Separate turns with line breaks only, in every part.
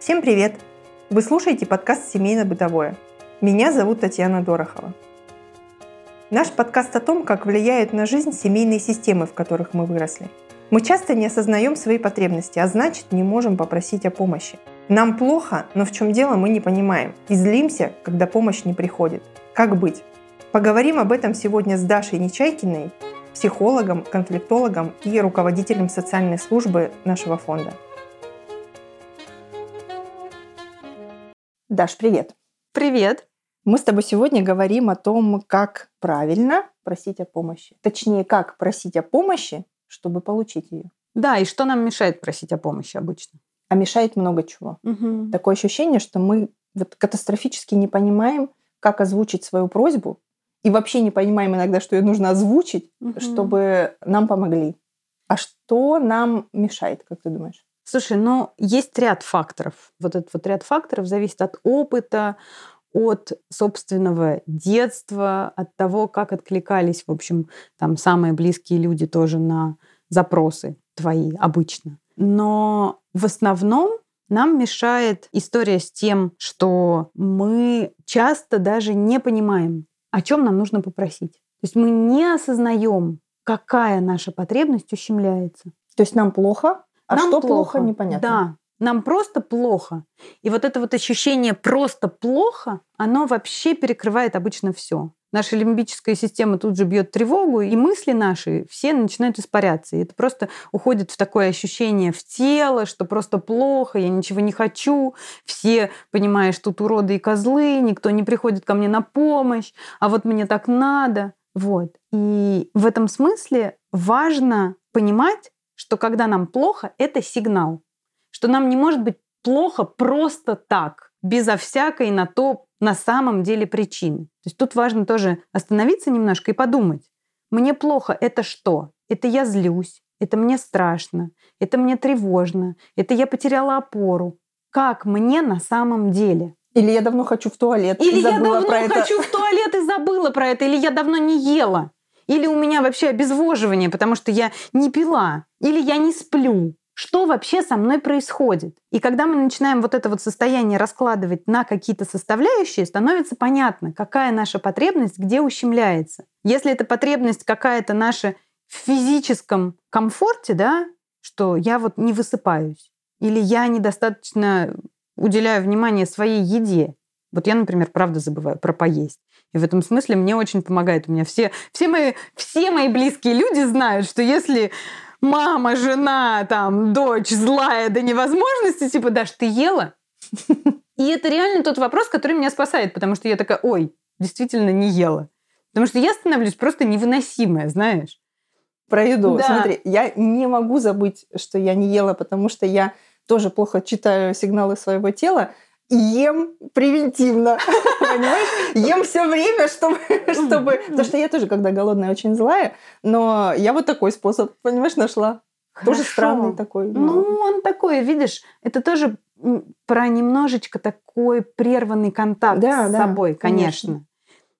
Всем привет! Вы слушаете подкаст «Семейно-бытовое». Меня зовут Татьяна Дорохова. Наш подкаст о том, как влияют на жизнь семейные системы, в которых мы выросли. Мы часто не осознаем свои потребности, а значит не можем попросить о помощи. Нам плохо, но в чем дело мы не понимаем и злимся, когда помощь не приходит. Как быть? Поговорим об этом сегодня с Дашей Нечайкиной, психологом, конфликтологом и руководителем социальной службы нашего фонда. Даш, привет.
Привет.
Мы с тобой сегодня говорим о том, как правильно просить о помощи. Точнее, как просить о помощи, чтобы получить ее.
Да, и что нам мешает просить о помощи обычно?
А мешает много чего.
Угу.
Такое ощущение, что мы вот катастрофически не понимаем, как озвучить свою просьбу, и вообще не понимаем иногда, что ее нужно озвучить,
Угу.
чтобы нам помогли. А что нам мешает, как ты думаешь?
Слушай, ну есть ряд факторов. Вот этот вот ряд факторов зависит от опыта, от собственного детства, от того, как откликались, в общем, там самые близкие люди тоже на запросы твои обычно. Но в основном нам мешает история с тем, что мы часто даже не понимаем, о чем нам нужно попросить. То есть мы не осознаем, какая наша потребность ущемляется.
То есть нам плохо, а
Нам
что плохо, непонятно.
Да, нам просто плохо. И вот это вот ощущение просто плохо, оно вообще перекрывает обычно все. Наша лимбическая система тут же бьет тревогу, и мысли наши все начинают испаряться. И это просто уходит в такое ощущение в тело, что просто плохо, я ничего не хочу, все, понимаешь, тут уроды и козлы, никто не приходит ко мне на помощь, а вот мне так надо. Вот. И в этом смысле важно понимать, что когда нам плохо, это сигнал, что нам не может быть плохо просто так, безо всякой на то на самом деле причины. То есть тут важно тоже остановиться немножко и подумать, мне плохо это что? Это я злюсь, это мне страшно, это мне тревожно, это я потеряла опору. Как мне на самом деле?
Или я давно хочу в туалет.
Или я давно
про это.
хочу в туалет и забыла про это, или я давно не ела, или у меня вообще обезвоживание, потому что я не пила, или я не сплю. Что вообще со мной происходит? И когда мы начинаем вот это вот состояние раскладывать на какие-то составляющие, становится понятно, какая наша потребность где ущемляется. Если эта потребность какая-то наша в физическом комфорте, да, что я вот не высыпаюсь, или я недостаточно уделяю внимание своей еде. Вот я, например, правда забываю про поесть. И в этом смысле мне очень помогает. У меня все, все, мои, все мои близкие люди знают, что если мама, жена, там, дочь злая до невозможности, типа, Даш, ты ела? И это реально тот вопрос, который меня спасает, потому что я такая, ой, действительно не ела. Потому что я становлюсь просто невыносимая, знаешь.
Про еду.
Да.
Смотри, я не могу забыть, что я не ела, потому что я тоже плохо читаю сигналы своего тела ем превентивно. Понимаешь? Ем все время, чтобы, чтобы. Потому что я тоже, когда голодная, очень злая, но я вот такой способ, понимаешь, нашла. Тоже
Хорошо.
странный такой. но-
Ну, он такой, видишь, это тоже про немножечко такой прерванный контакт
Да,
с
да,
собой,
конечно.
конечно.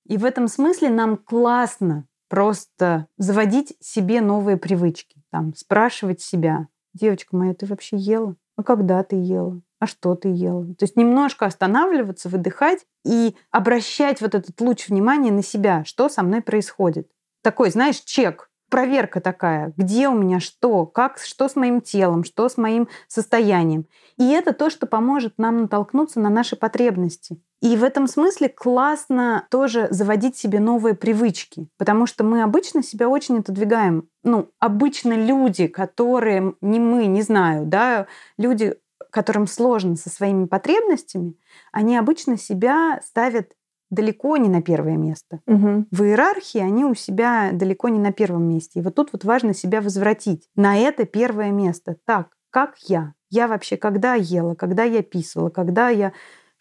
И в этом смысле нам классно просто заводить себе новые привычки. Там, спрашивать себя, девочка моя, ты вообще ела? А когда ты ела? А что ты ела? То есть немножко останавливаться, выдыхать и обращать вот этот луч внимания на себя, что со мной происходит. Такой, знаешь, чек, проверка такая, где у меня что, как, что с моим телом, что с моим состоянием. И это то, что поможет нам натолкнуться на наши потребности. И в этом смысле классно тоже заводить себе новые привычки, потому что мы обычно себя очень отодвигаем. Ну, обычно люди, которые не мы, не знаю, да, люди, которым сложно со своими потребностями, они обычно себя ставят далеко не на первое место
Мгм.
в иерархии они у себя далеко не на первом месте. И вот тут вот важно себя возвратить на это первое место. Так, как я? Я вообще когда ела, когда я писала, когда я...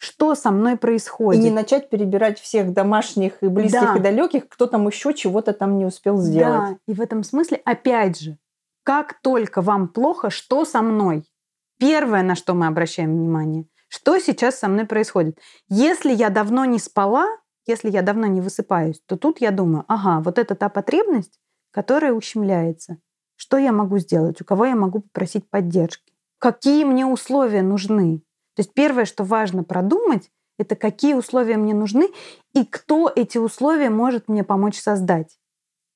Что со мной
И
происходит?
не начать перебирать всех домашних и близких
Да.
и далеких, кто там еще чего-то там не успел сделать.
Да, и в этом смысле, опять же, как только вам плохо, что со мной? Первое, на что мы обращаем внимание, что сейчас со мной происходит. Если я давно не спала, если я давно не высыпаюсь, то тут я думаю, ага, вот это та потребность, которая ущемляется. Что я могу сделать? У кого я могу попросить поддержки? Какие мне условия нужны? То есть первое, что важно продумать, это какие условия мне нужны и кто эти условия может мне помочь создать.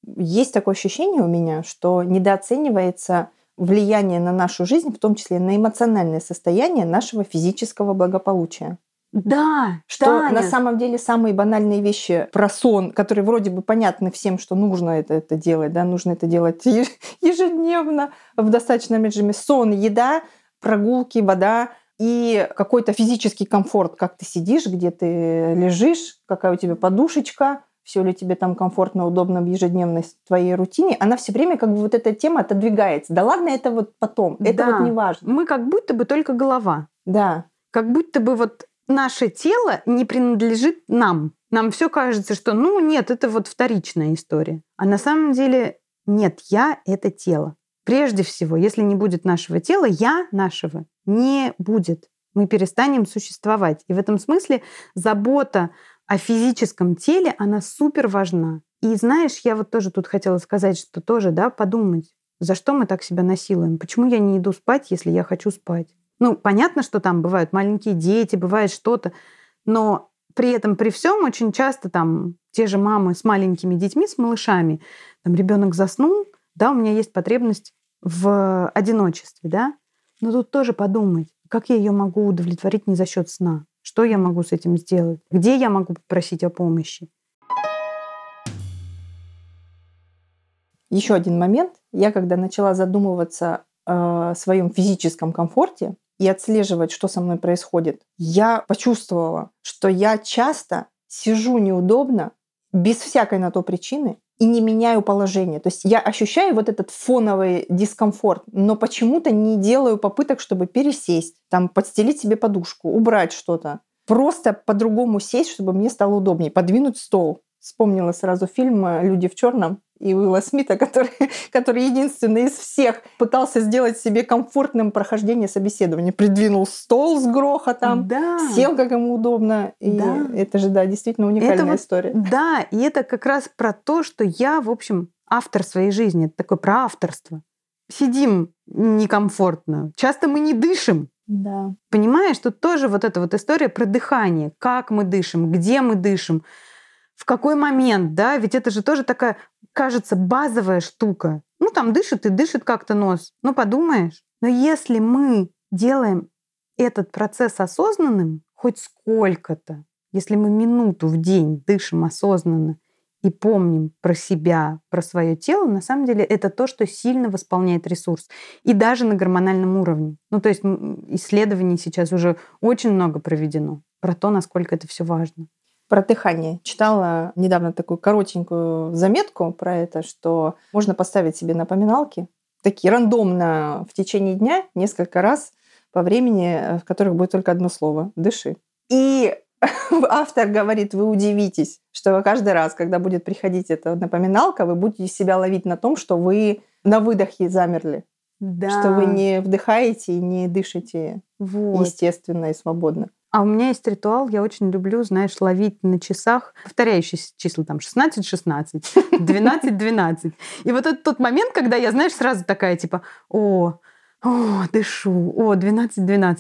Есть такое ощущение у меня, что недооценивается влияние на нашу жизнь, в том числе на эмоциональное состояние нашего физического благополучия.
Да,
что
Таня.
на самом деле самые банальные вещи про сон, которые вроде бы понятны всем, что нужно это, это делать, да, нужно это делать ежедневно в достаточном режиме. Сон, еда, прогулки, вода и какой-то физический комфорт, как ты сидишь, где ты лежишь, какая у тебя подушечка, все ли тебе там комфортно, удобно в ежедневной твоей рутине, она все время как бы вот эта тема отодвигается. Да ладно, это вот потом, это
Да.
вот не важно.
Мы как будто бы только голова.
Да,
Как будто бы вот наше тело не принадлежит нам. Нам все кажется, что ну нет, это вот вторичная история. А на самом деле нет, я — это тело. Прежде всего, если не будет нашего тела, я нашего не будет. Мы перестанем существовать. И в этом смысле забота о физическом теле, она супер важна. И знаешь, я вот тоже тут хотела сказать, что тоже, да, подумать, за что мы так себя насилуем? Почему я не иду спать, если я хочу спать? Ну, понятно, что там бывают маленькие дети, бывает что-то, но при этом, при всем, очень часто там те же мамы с маленькими детьми, с малышами, там ребенок заснул, да, у меня есть потребность в одиночестве, да, но тут тоже подумать, как я ее могу удовлетворить не за счет сна, что я могу с этим сделать, где я могу попросить о помощи.
Еще один момент. Я когда начала задумываться о своем физическом комфорте и отслеживать, что со мной происходит, я почувствовала, что я часто сижу неудобно, без всякой на то причины, и не меняю положение. То есть я ощущаю вот этот фоновый дискомфорт, но почему-то не делаю попыток, чтобы пересесть, там, подстелить себе подушку, убрать что-то. Просто по-другому сесть, чтобы мне стало удобнее, подвинуть стол. Вспомнила сразу фильм э, «Люди в черном» и Уилла Смита, который, который единственный из всех пытался сделать себе комфортным прохождение собеседования. Придвинул стол с грохотом,
Да.
сел, как ему удобно. И
Да.
это же, да, действительно уникальная
вот
история.
Да, и это как раз про то, что я, в общем, автор своей жизни. Это такое про авторство. Сидим некомфортно. Часто мы не дышим.
Да.
Понимаешь, тут тоже вот эта вот история про дыхание. Как мы дышим, где мы дышим, в какой момент, да? Ведь это же тоже такая, кажется, базовая штука. Ну, там дышит и дышит как-то нос. Ну, подумаешь. Но если мы делаем этот процесс осознанным, хоть сколько-то, если мы минуту в день дышим осознанно и помним про себя, про свое тело, на самом деле это то, что сильно восполняет ресурс. И даже на гормональном уровне. Ну, то есть исследований сейчас уже очень много проведено про то, насколько это все важно.
Про дыхание. Читала недавно такую коротенькую заметку про это, что можно поставить себе напоминалки, такие рандомно в течение дня, несколько раз по времени, э, в которых будет только одно слово – «дыши». И автор говорит, вы удивитесь, что каждый раз, когда будет приходить эта напоминалка, вы будете себя ловить на том, что вы на выдохе замерли,
Да.
что вы не вдыхаете и не дышите
Вот.
естественно и свободно.
А у меня есть ритуал, я очень люблю, знаешь, ловить на часах повторяющиеся числа, там 16-16, 12-12. И вот это тот момент, когда я, знаешь, сразу такая типа, о, о, дышу, о, 12-12.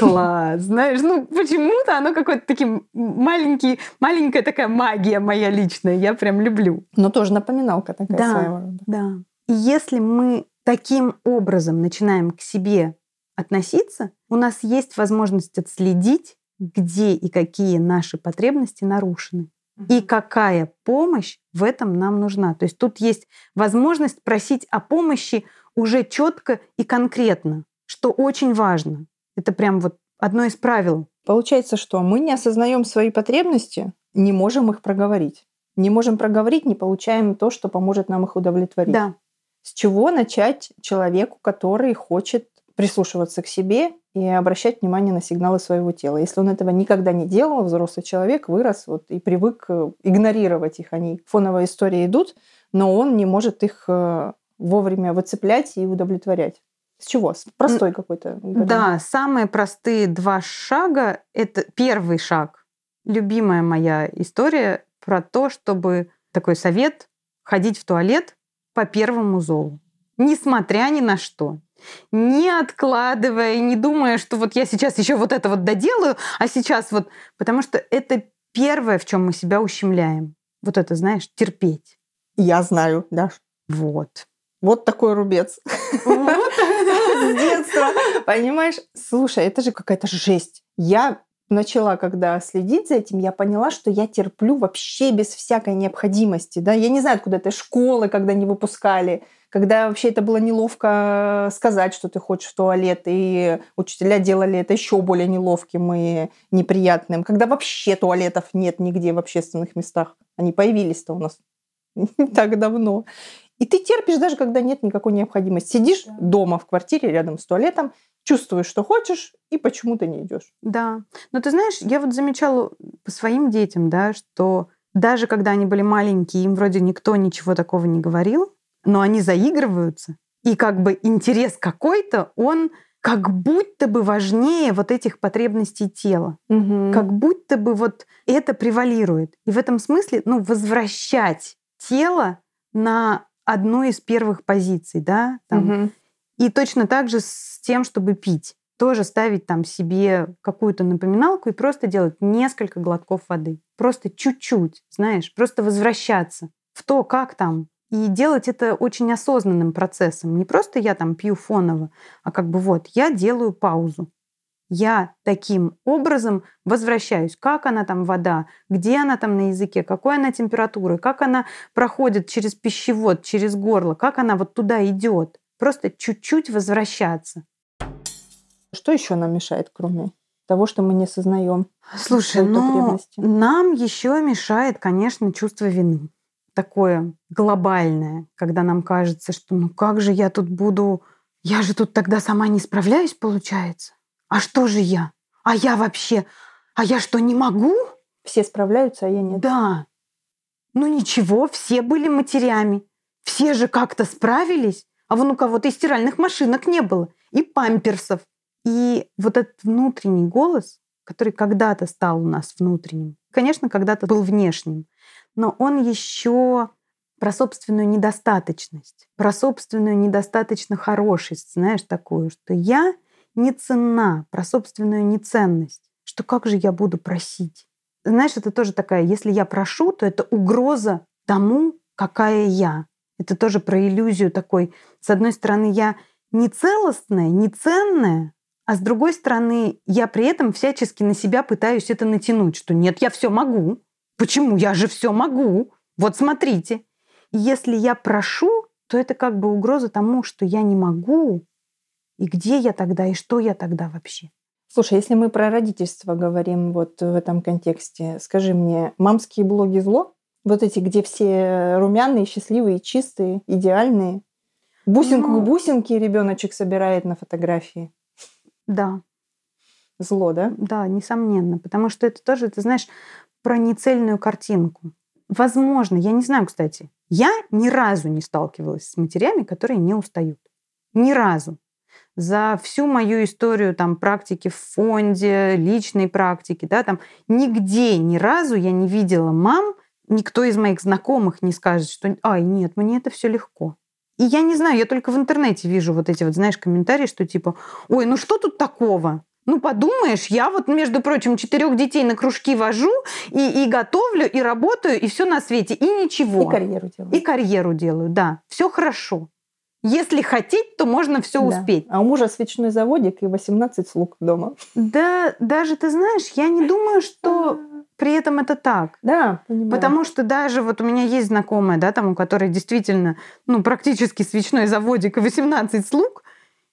Класс, знаешь, ну почему-то оно какой-то таким маленький, маленькая такая магия моя личная, я прям люблю.
Но тоже напоминалка такая
Да.
своего рода.
Да. И если мы таким образом начинаем к себе относиться, у нас есть возможность отследить, где и какие наши потребности нарушены. И какая помощь в этом нам нужна. То есть тут есть возможность просить о помощи уже четко и конкретно, что очень важно. Это прям вот одно из правил.
Получается, что мы не осознаем свои потребности, не можем их проговорить. Не можем проговорить, не получаем то, что поможет нам их удовлетворить.
Да.
С чего начать человеку, который хочет прислушиваться к себе и обращать внимание на сигналы своего тела. Если он этого никогда не делал, взрослый человек вырос вот, и привык э, игнорировать их. Они фоновые истории идут, но он не может их э, вовремя выцеплять и удовлетворять. С чего? С простой какой-то.
Да, самые простые два шага — это первый шаг. Любимая моя история про то, чтобы такой совет ходить в туалет по первому зову. Несмотря ни на что не откладывая, не думая, что вот я сейчас еще вот это вот доделаю, а сейчас вот... Потому что это первое, в чем мы себя ущемляем. Вот это, знаешь, терпеть.
Я знаю, да.
Вот.
Вот такой рубец. С детства. Понимаешь? Слушай, это же какая-то жесть. Я начала, когда следить за этим, я поняла, что я терплю вообще без всякой необходимости. Да? Я не знаю, откуда это школы, когда не выпускали, когда вообще это было неловко сказать, что ты хочешь в туалет, и учителя делали это еще более неловким и неприятным. Когда вообще туалетов нет нигде в общественных местах. Они появились-то у нас не так давно. И ты терпишь даже, когда нет никакой необходимости. Сидишь да. дома в квартире рядом с туалетом, чувствуешь, что хочешь, и почему-то не идешь.
Да. Но ты знаешь, я вот замечала по своим детям, да, что даже когда они были маленькие, им вроде никто ничего такого не говорил, но они заигрываются. И как бы интерес какой-то, он как будто бы важнее вот этих потребностей тела. Угу. Как будто бы вот это превалирует. И в этом смысле, ну, возвращать тело на одну из первых позиций, да, там. Угу. И точно так же с тем, чтобы пить. Тоже ставить там себе какую-то напоминалку и просто делать несколько глотков воды. Просто чуть-чуть, знаешь, просто возвращаться в то, как там. И делать это очень осознанным процессом. Не просто я там пью фоново, а как бы вот я делаю паузу я таким образом возвращаюсь. Как она там вода, где она там на языке, какой она температуры, как она проходит через пищевод, через горло, как она вот туда идет. Просто чуть-чуть возвращаться.
Что еще нам мешает, кроме того, что мы не сознаем?
Слушай, ну, нам еще мешает, конечно, чувство вины. Такое глобальное, когда нам кажется, что ну как же я тут буду, я же тут тогда сама не справляюсь, получается. А что же я? А я вообще? А я что, не могу?
Все справляются, а я нет.
Да. Ну ничего, все были матерями. Все же как-то справились. А вон у кого-то и стиральных машинок не было, и памперсов. И вот этот внутренний голос, который когда-то стал у нас внутренним, конечно, когда-то был внешним, но он еще про собственную недостаточность, про собственную недостаточно хорошесть, знаешь, такую, что я не ценна, про собственную неценность, что как же я буду просить. Знаешь, это тоже такая, если я прошу, то это угроза тому, какая я. Это тоже про иллюзию такой. С одной стороны, я не целостная, не ценная, а с другой стороны, я при этом всячески на себя пытаюсь это натянуть, что нет, я все могу. Почему? Я же все могу. Вот смотрите. И если я прошу, то это как бы угроза тому, что я не могу, и где я тогда, и что я тогда вообще?
Слушай, если мы про родительство говорим вот в этом контексте, скажи мне, мамские блоги зло? Вот эти, где все румяные, счастливые, чистые, идеальные? Бусинку ну, к бусинке ребеночек собирает на фотографии.
Да.
Зло, да?
Да, несомненно. Потому что это тоже, ты знаешь, про нецельную картинку. Возможно, я не знаю, кстати, я ни разу не сталкивалась с матерями, которые не устают. Ни разу за всю мою историю там, практики в фонде, личной практики, да, там, нигде ни разу я не видела мам, никто из моих знакомых не скажет, что «Ай, нет, мне это все легко». И я не знаю, я только в интернете вижу вот эти вот, знаешь, комментарии, что типа «Ой, ну что тут такого?» Ну, подумаешь, я вот, между прочим, четырех детей на кружки вожу, и, и готовлю, и работаю, и все на свете, и ничего.
И карьеру делаю.
И карьеру делаю, да. Все хорошо. Если хотеть, то можно все да. успеть.
А у мужа свечной заводик и 18 слуг дома.
Да, даже ты знаешь, я не думаю, что при этом это так.
Да, понимаю.
Потому что даже вот у меня есть знакомая, да, там, у которой действительно, ну, практически свечной заводик и 18 слуг,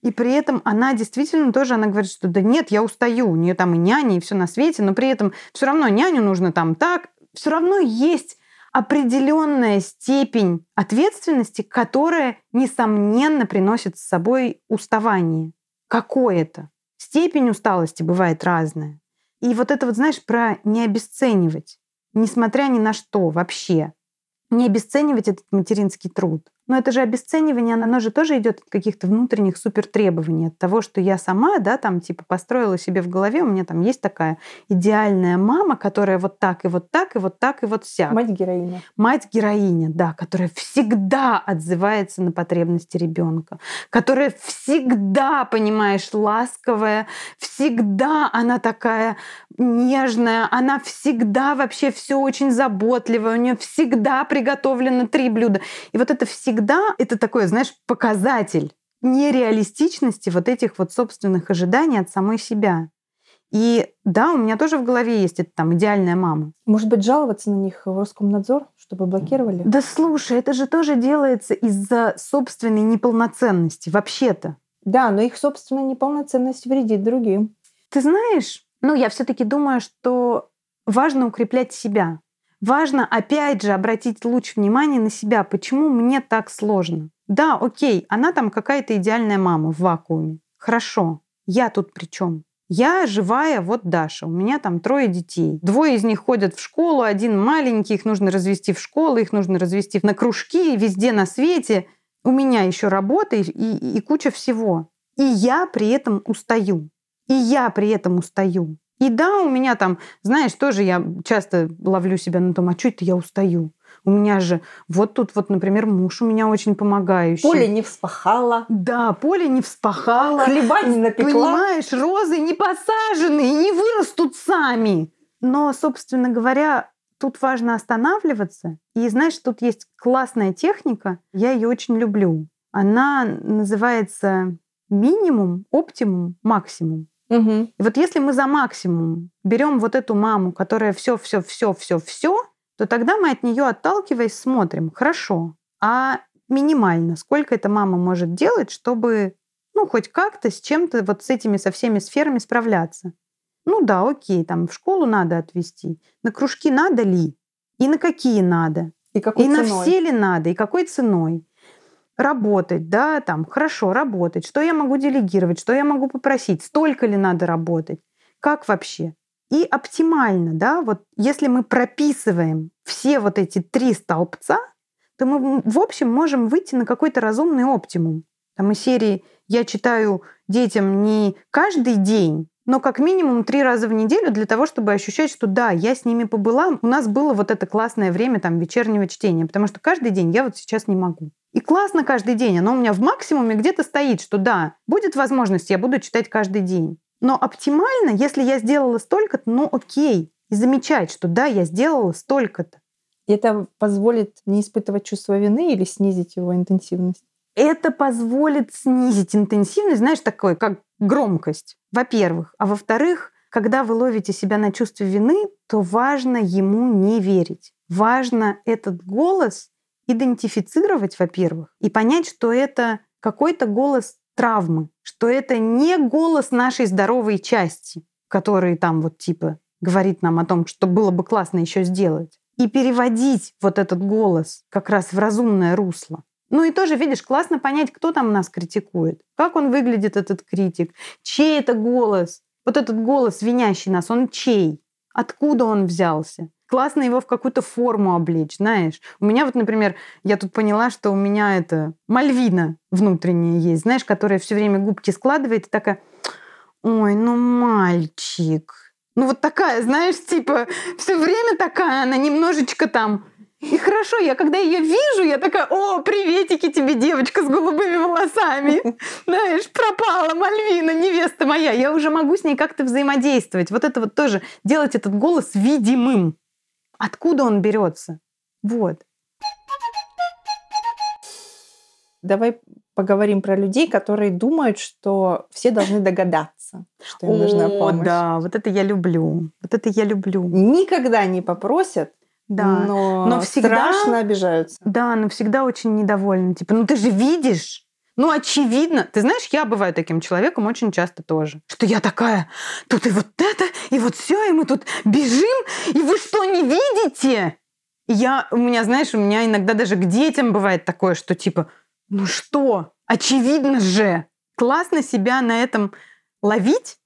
и при этом она действительно тоже, она говорит, что да нет, я устаю, у нее там и няни, и все на свете, но при этом все равно няню нужно там так, все равно есть определенная степень ответственности, которая, несомненно, приносит с собой уставание. Какое-то. Степень усталости бывает разная. И вот это вот, знаешь, про не обесценивать, несмотря ни на что вообще. Не обесценивать этот материнский труд, Но это же обесценивание, оно же тоже идет от каких-то внутренних супертребований, от того, что я сама, да, там типа построила себе в голове, у меня там есть такая идеальная мама, которая вот так и вот так и вот так и вот вся.
Мать-героиня.
Мать-героиня, да, которая всегда отзывается на потребности ребенка, которая всегда, понимаешь, ласковая, всегда она такая нежная, она всегда вообще все очень заботливая, у нее всегда приготовлено три блюда. И вот это всегда, это такой, знаешь, показатель нереалистичности вот этих вот собственных ожиданий от самой себя. И да, у меня тоже в голове есть эта там идеальная мама.
Может быть, жаловаться на них в Роскомнадзор, чтобы блокировали?
Да слушай, это же тоже делается из-за собственной неполноценности, вообще-то.
Да, но их собственная неполноценность вредит другим.
Ты знаешь, ну я все-таки думаю, что важно укреплять себя. Важно, опять же, обратить луч внимания на себя. Почему мне так сложно? Да, окей, она там какая-то идеальная мама в вакууме. Хорошо. Я тут при чем? Я живая, вот Даша, у меня там трое детей. Двое из них ходят в школу, один маленький, их нужно развести в школу, их нужно развести на кружки, везде на свете. У меня еще работа и, и, и куча всего. И я при этом устаю. И я при этом устаю. И да, у меня там, знаешь, тоже я часто ловлю себя на том, а что это я устаю? У меня же вот тут вот, например, муж у меня очень помогающий.
Поле не вспахала.
Да, поле не вспахала.
Хлеба не напекла.
Понимаешь, розы не посажены и не вырастут сами. Но, собственно говоря, тут важно останавливаться. И знаешь, тут есть классная техника, я ее очень люблю. Она называется минимум, оптимум, максимум.
Угу.
И вот если мы за максимум берем вот эту маму, которая все, все, все, все, все, то тогда мы от нее отталкиваясь смотрим, хорошо, а минимально, сколько эта мама может делать, чтобы, ну, хоть как-то с чем-то вот с этими, со всеми сферами справляться. Ну да, окей, там в школу надо отвезти, на кружки надо ли, и на какие надо,
И какой
и на
ценой?
все ли надо, и какой ценой. Работать, да, там, хорошо, работать. Что я могу делегировать, что я могу попросить, столько ли надо работать, как вообще. И оптимально, да, вот если мы прописываем все вот эти три столбца, то мы, в общем, можем выйти на какой-то разумный оптимум. Там из серии я читаю детям не каждый день, но как минимум три раза в неделю для того, чтобы ощущать, что да, я с ними побыла, у нас было вот это классное время там вечернего чтения, потому что каждый день я вот сейчас не могу. И классно каждый день, оно у меня в максимуме где-то стоит, что да, будет возможность, я буду читать каждый день. Но оптимально, если я сделала столько-то, ну окей, и замечать, что да, я сделала столько-то.
Это позволит не испытывать чувство вины или снизить его интенсивность?
Это позволит снизить интенсивность, знаешь, такой, как громкость, во-первых. А во-вторых, когда вы ловите себя на чувстве вины, то важно ему не верить. Важно этот голос идентифицировать, во-первых, и понять, что это какой-то голос травмы, что это не голос нашей здоровой части, который там вот типа говорит нам о том, что было бы классно еще сделать. И переводить вот этот голос как раз в разумное русло. Ну и тоже, видишь, классно понять, кто там нас критикует, как он выглядит, этот критик, чей это голос, вот этот голос, винящий нас, он чей, откуда он взялся. Классно его в какую-то форму облечь, знаешь. У меня вот, например, я тут поняла, что у меня это Мальвина внутренняя есть, знаешь, которая все время губки складывает и такая, ой, ну мальчик. Ну вот такая, знаешь, типа, все время такая, она немножечко там и хорошо, я когда ее вижу, я такая, о, приветики тебе, девочка с голубыми волосами. Знаешь, пропала Мальвина, невеста моя. Я уже могу с ней как-то взаимодействовать. Вот это вот тоже, делать этот голос видимым. Откуда он берется? Вот.
Давай поговорим про людей, которые думают, что все должны догадаться, что им нужна
О,
помощь.
да, вот это я люблю. Вот это я люблю.
Никогда не попросят,
Да.
но,
Но всегда-
страшно обижаются.
Да, но всегда очень недовольна. Типа, ну ты же видишь. Ну, очевидно. Ты знаешь, я бываю таким человеком очень часто тоже. Что я такая, тут и вот это, и вот все, и мы тут бежим, и вы что, не видите? Я, у меня, знаешь, у меня иногда даже к детям бывает такое, что типа, ну что, очевидно же. Классно себя на этом ловить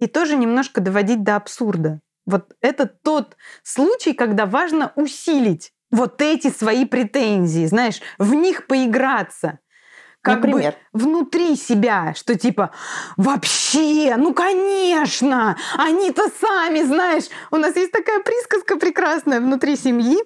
и тоже немножко доводить до абсурда. Вот это тот случай, когда важно усилить вот эти свои претензии, знаешь, в них поиграться. Как
Например?
бы внутри себя, что типа вообще, ну конечно, они-то сами, знаешь, у нас есть такая присказка прекрасная внутри семьи.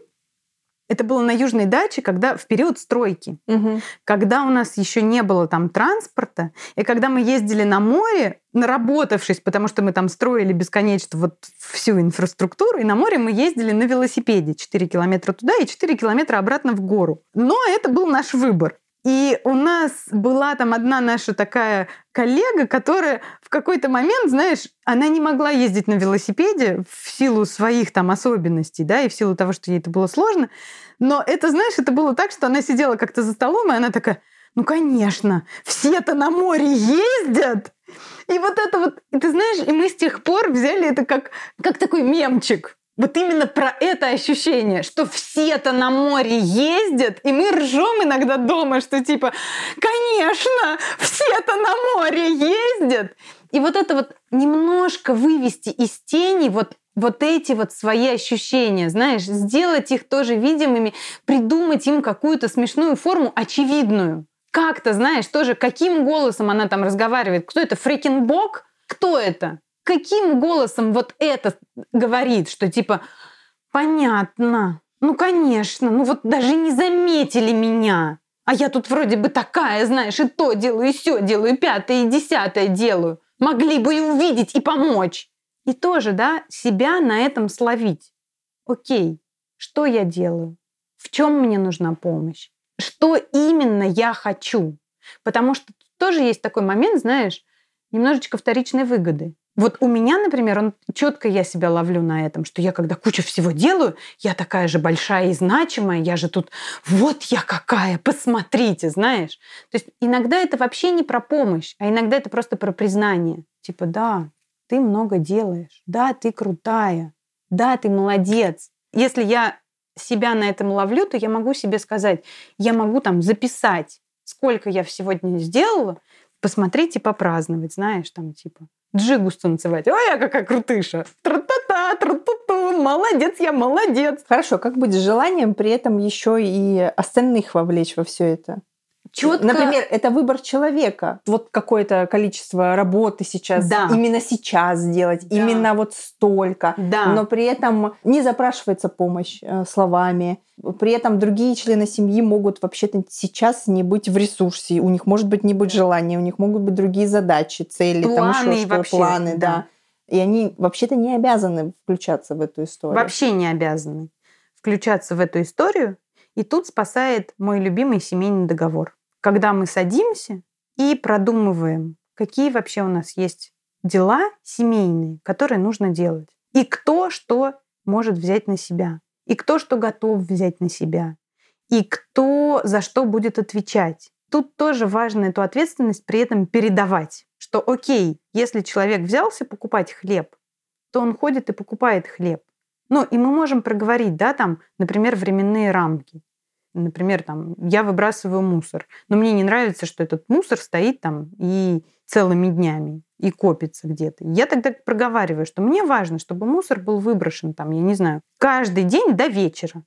Это было на южной даче, когда в период стройки,
Мгм.
когда у нас еще не было там транспорта, и когда мы ездили на море, наработавшись, потому что мы там строили бесконечно вот всю инфраструктуру, и на море мы ездили на велосипеде 4 километра туда и 4 километра обратно в гору. Но это был наш выбор. И у нас была там одна наша такая коллега, которая в какой-то момент, знаешь, она не могла ездить на велосипеде в силу своих там особенностей, да, и в силу того, что ей это было сложно. Но это, знаешь, это было так, что она сидела как-то за столом, и она такая, ну, конечно, все-то на море ездят. И вот это вот, и ты знаешь, и мы с тех пор взяли это как, как такой мемчик. Вот именно про это ощущение, что все-то на море ездят, и мы ржем иногда дома, что типа, конечно, все-то на море ездят. И вот это вот немножко вывести из тени вот вот эти вот свои ощущения, знаешь, сделать их тоже видимыми, придумать им какую-то смешную форму, очевидную. Как-то, знаешь, тоже каким голосом она там разговаривает. Кто это? Фрикин Бог? Кто это? Каким голосом вот это говорит, что типа понятно, ну конечно, ну вот даже не заметили меня. А я тут вроде бы такая, знаешь, и то делаю, и все делаю, и пятое, и десятое делаю. Могли бы и увидеть, и помочь. И тоже, да, себя на этом словить. Окей, что я делаю? В чем мне нужна помощь? Что именно я хочу? Потому что тоже есть такой момент, знаешь, немножечко вторичной выгоды. Вот у меня, например, он четко я себя ловлю на этом, что я когда кучу всего делаю, я такая же большая и значимая, я же тут, вот я какая, посмотрите, знаешь. То есть иногда это вообще не про помощь, а иногда это просто про признание. Типа, да, ты много делаешь, да, ты крутая, да, ты молодец. Если я себя на этом ловлю, то я могу себе сказать, я могу там записать, сколько я сегодня сделала, посмотреть и попраздновать, знаешь, там типа джигу станцевать. Ой, я какая крутыша. Тра-та-та, тра-ту-ту, молодец, я молодец.
Хорошо, как быть с желанием при этом еще и остальных вовлечь во все это?
Четко...
Например, это выбор человека. Вот какое-то количество работы сейчас,
Да.
именно сейчас сделать,
Да.
именно вот столько.
Да.
Но при этом не запрашивается помощь э, словами. При этом другие члены семьи могут вообще-то сейчас не быть в ресурсе. У них может быть не быть желания, у них могут быть другие задачи, цели, там
Планы
еще
и
что,
вообще,
планы,
да.
да. И они вообще-то не обязаны включаться в эту историю.
Вообще не обязаны включаться в эту историю. И тут спасает мой любимый семейный договор. Когда мы садимся и продумываем, какие вообще у нас есть дела семейные, которые нужно делать. И кто что может взять на себя. И кто что готов взять на себя. И кто за что будет отвечать. Тут тоже важно эту ответственность при этом передавать. Что окей, если человек взялся покупать хлеб, то он ходит и покупает хлеб. Ну, и мы можем проговорить, да, там, например, временные рамки. Например, там, я выбрасываю мусор, но мне не нравится, что этот мусор стоит там и целыми днями, и копится где-то. Я тогда проговариваю, что мне важно, чтобы мусор был выброшен там, я не знаю, каждый день до вечера.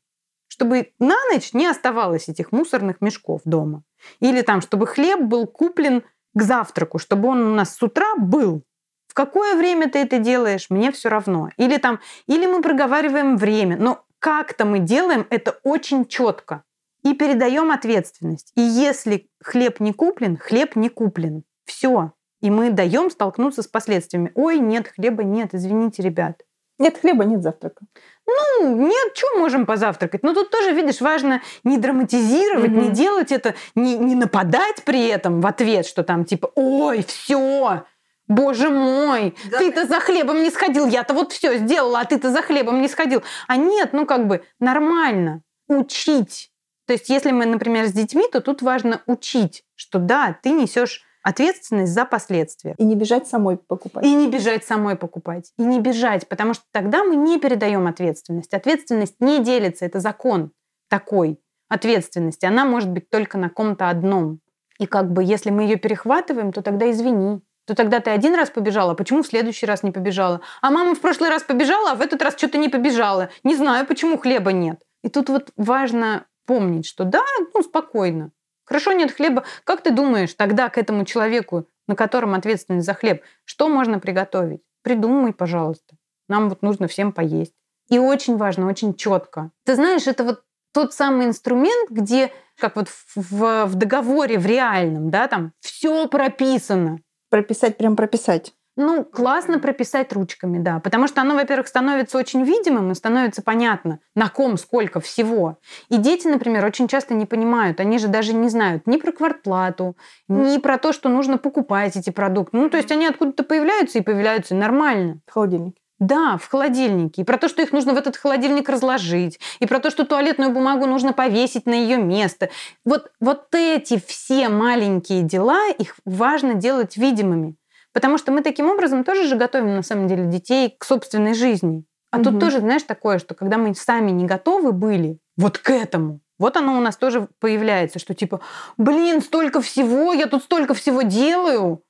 Чтобы на ночь не оставалось этих мусорных мешков дома. Или там, чтобы хлеб был куплен к завтраку, чтобы он у нас с утра был. В какое время ты это делаешь, мне все равно. Или там, или мы проговариваем время, но как-то мы делаем это очень четко и передаем ответственность. И если хлеб не куплен, хлеб не куплен. Все. И мы даем столкнуться с последствиями. Ой, нет, хлеба нет, извините, ребят.
Нет хлеба, нет завтрака.
Ну, нет, что можем позавтракать? Но тут тоже, видишь, важно не драматизировать,
Мгм.
не делать это, не, не нападать при этом в ответ, что там типа, ой, все, боже мой,
Да.
ты-то за хлебом не сходил, я-то вот все сделала, а ты-то за хлебом не сходил. А нет, ну как бы нормально учить. То есть, если мы, например, с детьми, то тут важно учить, что да, ты несешь ответственность за последствия.
И не бежать самой покупать.
И не бежать самой покупать. И не бежать, потому что тогда мы не передаем ответственность. Ответственность не делится, это закон такой ответственности. Она может быть только на ком-то одном. И как бы если мы ее перехватываем, то тогда извини. То тогда ты один раз побежала, а почему в следующий раз не побежала? А мама в прошлый раз побежала, а в этот раз что-то не побежала. Не знаю, почему хлеба нет. И тут вот важно помнить, что да, ну, спокойно. Хорошо, нет хлеба. Как ты думаешь тогда к этому человеку, на котором ответственность за хлеб, что можно приготовить? Придумай, пожалуйста. Нам вот нужно всем поесть. И очень важно, очень четко. Ты знаешь, это вот тот самый инструмент, где, как вот в, в договоре, в реальном, да, там все прописано.
Прописать, прям прописать.
Ну, классно прописать ручками, да. Потому что оно, во-первых, становится очень видимым и становится понятно, на ком сколько всего. И дети, например, очень часто не понимают. Они же даже не знают ни про квартплату, ни про то, что нужно покупать эти продукты. Ну, то есть они откуда-то появляются и появляются нормально.
В холодильнике.
Да, в холодильнике. И про то, что их нужно в этот холодильник разложить. И про то, что туалетную бумагу нужно повесить на ее место. Вот, вот эти все маленькие дела, их важно делать видимыми. Потому что мы таким образом тоже же готовим, на самом деле, детей к собственной жизни. А угу. тут тоже, знаешь, такое, что когда мы сами не готовы были вот к этому, вот оно у нас тоже появляется, что типа, блин, столько всего, я тут столько всего делаю.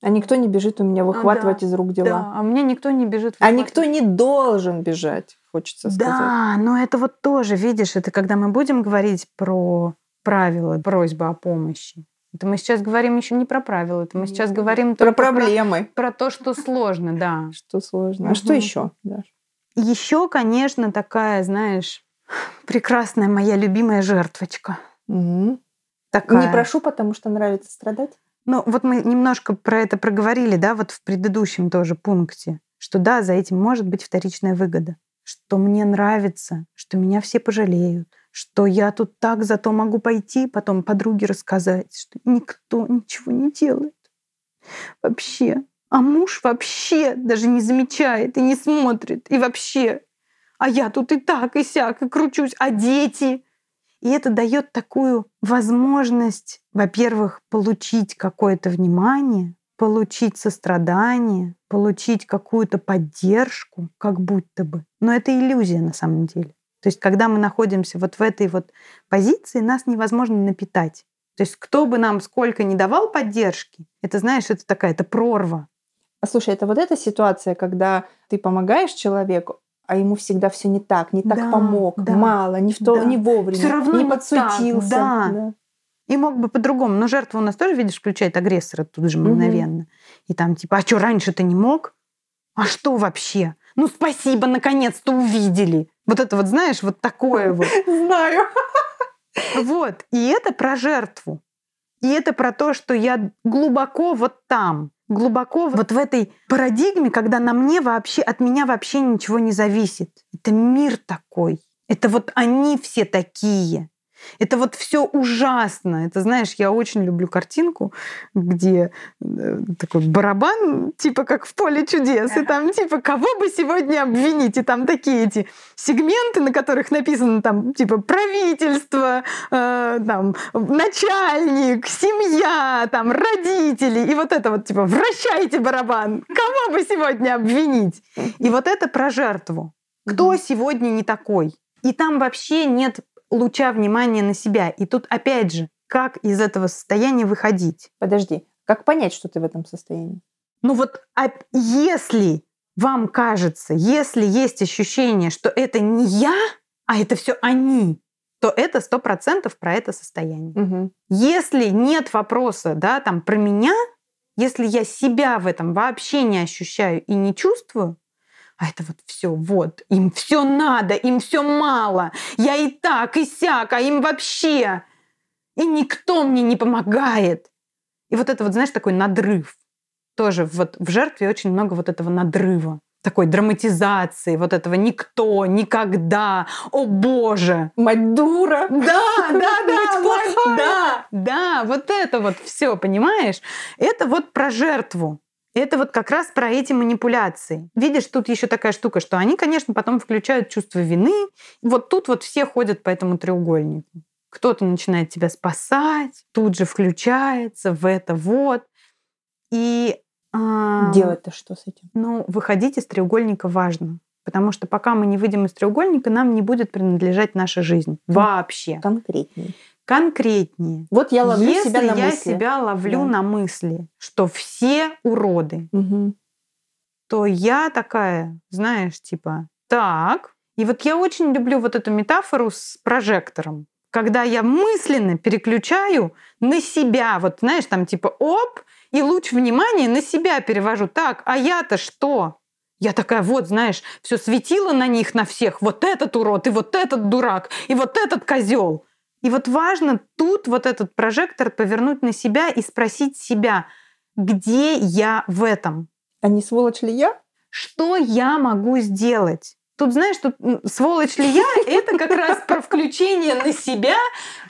А никто не бежит у меня выхватывать а, да, из рук дела.
Да, а мне никто не бежит.
А никто не должен бежать, хочется сказать.
Да, но это вот тоже, видишь, это когда мы будем говорить про правила просьбы о помощи. Это мы сейчас говорим еще не про правила, это мы сейчас говорим
про проблемы.
Про, про то, что сложно, да.
Что сложно. А что еще?
Еще, конечно, такая, знаешь, прекрасная моя любимая жертвочка.
Угу. Такая. Не прошу, потому что нравится страдать.
Ну, вот мы немножко про это проговорили, да, вот в предыдущем тоже пункте, что да, за этим может быть вторичная выгода, что мне нравится, что меня все пожалеют, что я тут так зато могу пойти потом подруге рассказать, что никто ничего не делает. Вообще. А муж вообще даже не замечает и не смотрит. И вообще. А я тут и так, и сяк, и кручусь. А дети? И это дает такую возможность, во-первых, получить какое-то внимание, получить сострадание, получить какую-то поддержку, как будто бы. Но это иллюзия на самом деле. То есть, когда мы находимся вот в этой вот позиции, нас невозможно напитать. То есть, кто бы нам сколько не давал поддержки, это, знаешь, это такая, это прорва.
А слушай, это вот эта ситуация, когда ты помогаешь человеку, а ему всегда все не так, не так да, помог, да, мало, не в то, да. не вовремя, Всё равно не подсуетился.
Так, да. да. И мог бы по-другому. Но жертва у нас тоже, видишь, включает агрессора тут же мгновенно. Угу. И там типа, а что, раньше ты не мог? А что вообще? Ну, спасибо, наконец-то увидели. Вот это вот, знаешь, вот такое вот.
Знаю.
Вот. И это про жертву. И это про то, что я глубоко вот там, глубоко вот в этой парадигме, когда на мне вообще, от меня вообще ничего не зависит. Это мир такой. Это вот они все такие. Это вот все ужасно. Это, знаешь, я очень люблю картинку, где э, такой барабан, типа как в поле чудес, и там типа кого бы сегодня обвинить, и там такие эти сегменты, на которых написано там типа правительство, э, там начальник, семья, там родители, и вот это вот типа вращайте барабан, кого бы сегодня обвинить. И вот это про жертву. Кто сегодня не такой? И там вообще нет луча внимания на себя. И тут опять же, как из этого состояния выходить?
Подожди, как понять, что ты в этом состоянии?
Ну вот а если вам кажется, если есть ощущение, что это не я, а это все они, то это сто процентов про это состояние.
Угу.
Если нет вопроса, да, там про меня, если я себя в этом вообще не ощущаю и не чувствую, а это вот все, вот, им все надо, им все мало. Я и так, и сяк, а им вообще. И никто мне не помогает. И вот это вот, знаешь, такой надрыв. Тоже вот в жертве очень много вот этого надрыва такой драматизации, вот этого никто, никогда, о боже.
Мать дура.
Да, да, да, да, да, вот это вот все, понимаешь? Это вот про жертву. Это вот как раз про эти манипуляции. Видишь, тут еще такая штука, что они, конечно, потом включают чувство вины. Вот тут вот все ходят по этому треугольнику. Кто-то начинает тебя спасать, тут же включается в это вот. И
а, делать-то что с этим?
Ну, выходить из треугольника важно. Потому что пока мы не выйдем из треугольника, нам не будет принадлежать наша жизнь. Вообще.
Конкретнее
конкретнее.
Вот я ловлю
Если
себя на
я
мысли.
себя ловлю
да.
на мысли, что все уроды,
угу.
то я такая, знаешь, типа, так, И вот я очень люблю вот эту метафору с прожектором. Когда я мысленно переключаю на себя, вот знаешь, там типа оп, и луч внимания на себя перевожу. Так, а я-то что? Я такая, вот, знаешь, все светило на них, на всех. Вот этот урод, и вот этот дурак, и вот этот козел. И вот важно тут вот этот прожектор повернуть на себя и спросить себя, где я в этом?
А не сволочь ли я?
Что я могу сделать? Тут, знаешь, тут сволочь ли я, это как раз про включение на себя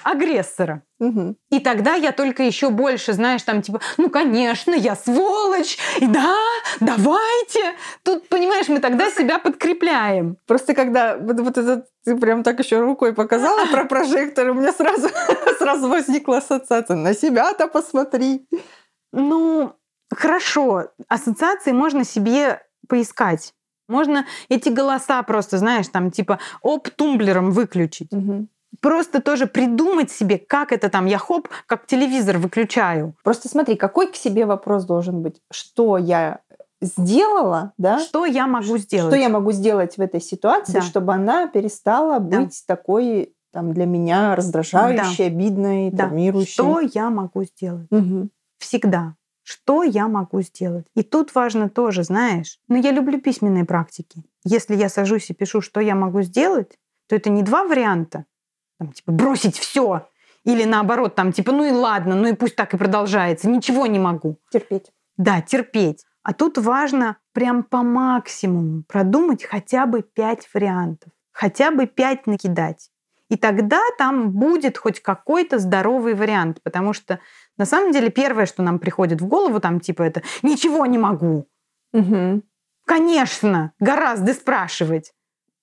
агрессора.
Угу.
И тогда я только еще больше, знаешь, там типа, ну, конечно, я сволочь, и да, давайте. Тут, понимаешь, мы тогда себя подкрепляем.
Просто когда вот, вот это ты прям так еще рукой показала про прожектор, у меня сразу, сразу возникла ассоциация. На себя-то посмотри.
Ну, хорошо, ассоциации можно себе поискать. Можно эти голоса просто, знаешь, там типа оп, тумблером выключить.
Угу.
Просто тоже придумать себе, как это там, я хоп, как телевизор выключаю.
Просто смотри, какой к себе вопрос должен быть? Что я сделала, да?
Что я могу сделать?
Что я могу сделать в этой ситуации, да. чтобы она перестала да. быть такой там для меня раздражающей, да. обидной, да. травмирующей.
Что я могу сделать?
Угу.
Всегда что я могу сделать. И тут важно тоже, знаешь, ну я люблю письменные практики. Если я сажусь и пишу, что я могу сделать, то это не два варианта. Там, типа, бросить все. Или наоборот, там, типа, ну и ладно, ну и пусть так и продолжается. Ничего не могу.
Терпеть.
Да, терпеть. А тут важно прям по максимуму продумать хотя бы пять вариантов. Хотя бы пять накидать. И тогда там будет хоть какой-то здоровый вариант, потому что на самом деле первое, что нам приходит в голову, там типа это «ничего не могу».
Угу.
Конечно, гораздо спрашивать.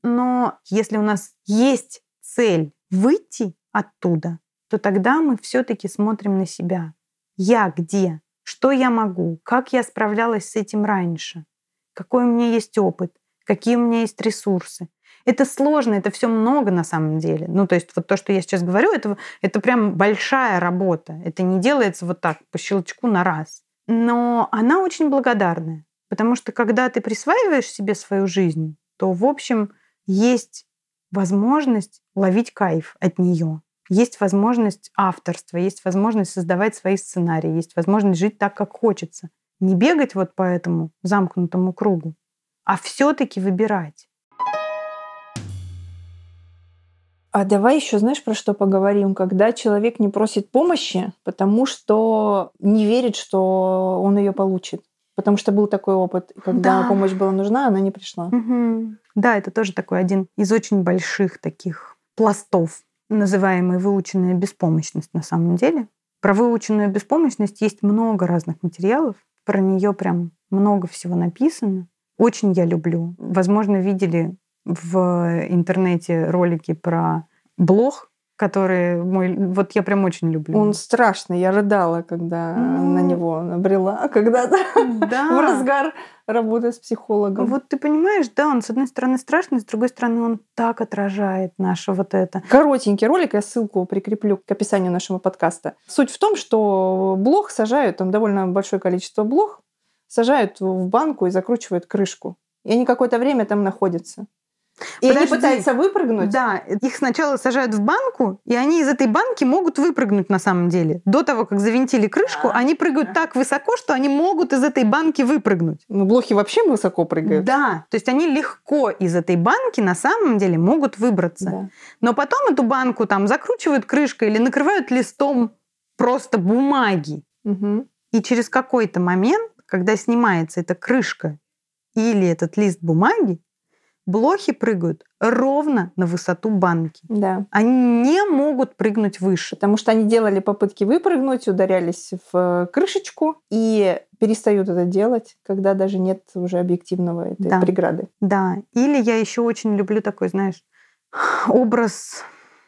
Но если у нас есть цель выйти оттуда, то тогда мы все-таки смотрим на себя. Я где? Что я могу? Как я справлялась с этим раньше? Какой у меня есть опыт? Какие у меня есть ресурсы? Это сложно, это все много на самом деле. Ну, то есть вот то, что я сейчас говорю, это, это прям большая работа. Это не делается вот так, по щелчку на раз. Но она очень благодарная. Потому что когда ты присваиваешь себе свою жизнь, то, в общем, есть возможность ловить кайф от нее. Есть возможность авторства, есть возможность создавать свои сценарии, есть возможность жить так, как хочется. Не бегать вот по этому замкнутому кругу, а все-таки выбирать.
А давай еще, знаешь, про что поговорим? Когда человек не просит помощи, потому что не верит, что он ее получит. Потому что был такой опыт, когда да. помощь была нужна, она не пришла.
Угу. Да, это тоже такой один из очень больших таких пластов, называемый выученная беспомощность на самом деле. Про выученную беспомощность есть много разных материалов, про нее прям много всего написано. Очень я люблю. Возможно, видели в интернете ролики про блог, который мой... Вот я прям очень люблю.
Он страшный. Я рыдала, когда ну... на него набрела когда-то да. в разгар работы с психологом.
Вот ты понимаешь, да, он с одной стороны страшный, с другой стороны он так отражает наше вот это.
Коротенький ролик, я ссылку прикреплю к описанию нашего подкаста. Суть в том, что блог сажают, там довольно большое количество блог, сажают в банку и закручивают крышку. И они какое-то время там находятся. И Подожди. они пытаются выпрыгнуть?
Да, их сначала сажают в банку, и они из этой банки могут выпрыгнуть на самом деле. До того, как завинтили крышку, они прыгают так высоко, что они могут из этой банки выпрыгнуть.
Ну, блохи вообще высоко прыгают.
Да, то есть они легко из этой банки на самом деле могут выбраться. Да. Но потом эту банку там закручивают крышкой или накрывают листом просто бумаги.
Угу.
И через какой-то момент, когда снимается эта крышка или этот лист бумаги, блохи прыгают ровно на высоту банки.
Да.
Они не могут прыгнуть выше.
Потому что они делали попытки выпрыгнуть, ударялись в э, крышечку и перестают это делать, когда даже нет уже объективного этой
да.
преграды.
Да. Или я еще очень люблю такой, знаешь, образ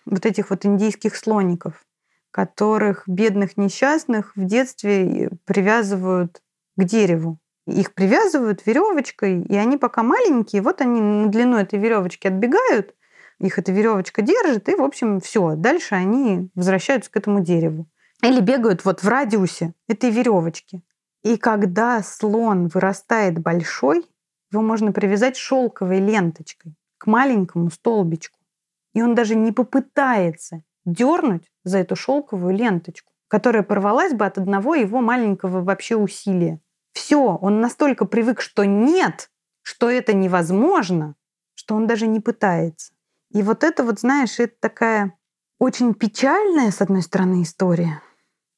вот этих вот индийских слоников, которых бедных несчастных в детстве привязывают к дереву. Их привязывают веревочкой, и они пока маленькие, вот они на длину этой веревочки отбегают, их эта веревочка держит, и, в общем, все. Дальше они возвращаются к этому дереву. Или бегают вот в радиусе этой веревочки. И когда слон вырастает большой, его можно привязать шелковой ленточкой. к маленькому столбичку. И он даже не попытается дернуть за эту шелковую ленточку, которая порвалась бы от одного его маленького вообще усилия. Все, он настолько привык, что нет, что это невозможно, что он даже не пытается. И вот это вот, знаешь, это такая очень печальная, с одной стороны, история,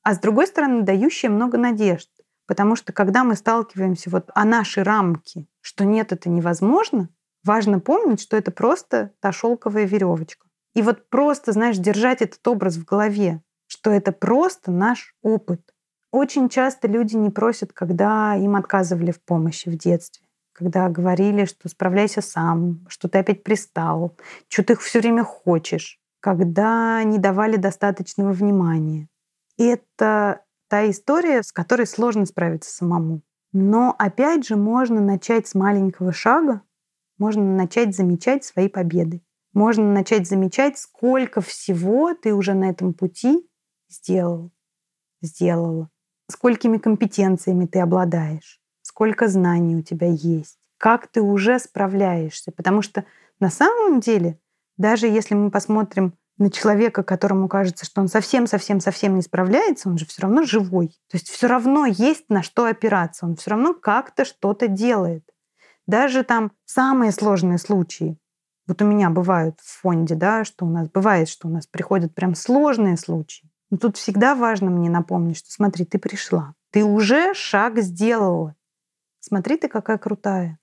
а с другой стороны, дающая много надежд. Потому что когда мы сталкиваемся вот о нашей рамке, что нет, это невозможно, важно помнить, что это просто та шелковая веревочка. И вот просто, знаешь, держать этот образ в голове, что это просто наш опыт. Очень часто люди не просят, когда им отказывали в помощи в детстве, когда говорили, что справляйся сам, что ты опять пристал, что ты их все время хочешь, когда не давали достаточного внимания. Это та история, с которой сложно справиться самому. Но опять же можно начать с маленького шага, можно начать замечать свои победы. Можно начать замечать, сколько всего ты уже на этом пути сделал, сделала, сколькими компетенциями ты обладаешь, сколько знаний у тебя есть, как ты уже справляешься. Потому что на самом деле, даже если мы посмотрим на человека, которому кажется, что он совсем-совсем-совсем не справляется, он же все равно живой. То есть все равно есть на что опираться, он все равно как-то что-то делает. Даже там самые сложные случаи, вот у меня бывают в фонде, да, что у нас бывает, что у нас приходят прям сложные случаи. Но тут всегда важно мне напомнить, что смотри, ты пришла, ты уже шаг сделала. Смотри, ты какая крутая.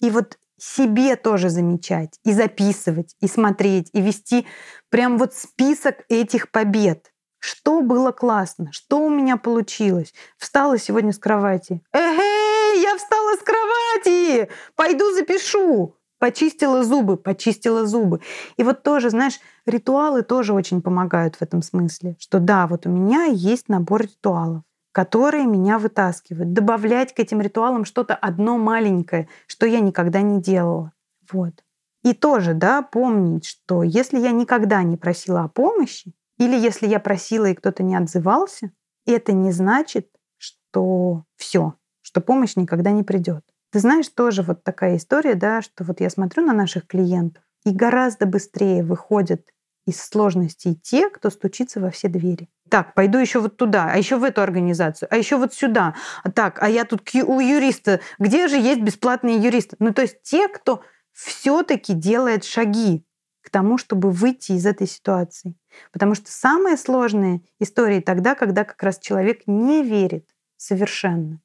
И вот себе тоже замечать, и записывать, и смотреть, и вести прям вот список этих побед. Что было классно, что у меня получилось. Встала сегодня с кровати. Эй, я встала с кровати! Пойду запишу. Почистила зубы, почистила зубы. И вот тоже, знаешь, ритуалы тоже очень помогают в этом смысле, что да, вот у меня есть набор ритуалов, которые меня вытаскивают. Добавлять к этим ритуалам что-то одно маленькое, что я никогда не делала. Вот. И тоже, да, помнить, что если я никогда не просила о помощи, или если я просила и кто-то не отзывался, это не значит, что все, что помощь никогда не придет. Ты знаешь, тоже вот такая история, да, что вот я смотрю на наших клиентов, и гораздо быстрее выходят из сложностей те, кто стучится во все двери. Так, пойду еще вот туда, а еще в эту организацию, а еще вот сюда. Так, а я тут у юриста. Где же есть бесплатные юристы? Ну, то есть те, кто все-таки делает шаги к тому, чтобы выйти из этой ситуации. Потому что самые сложные истории тогда, когда как раз человек не верит совершенно.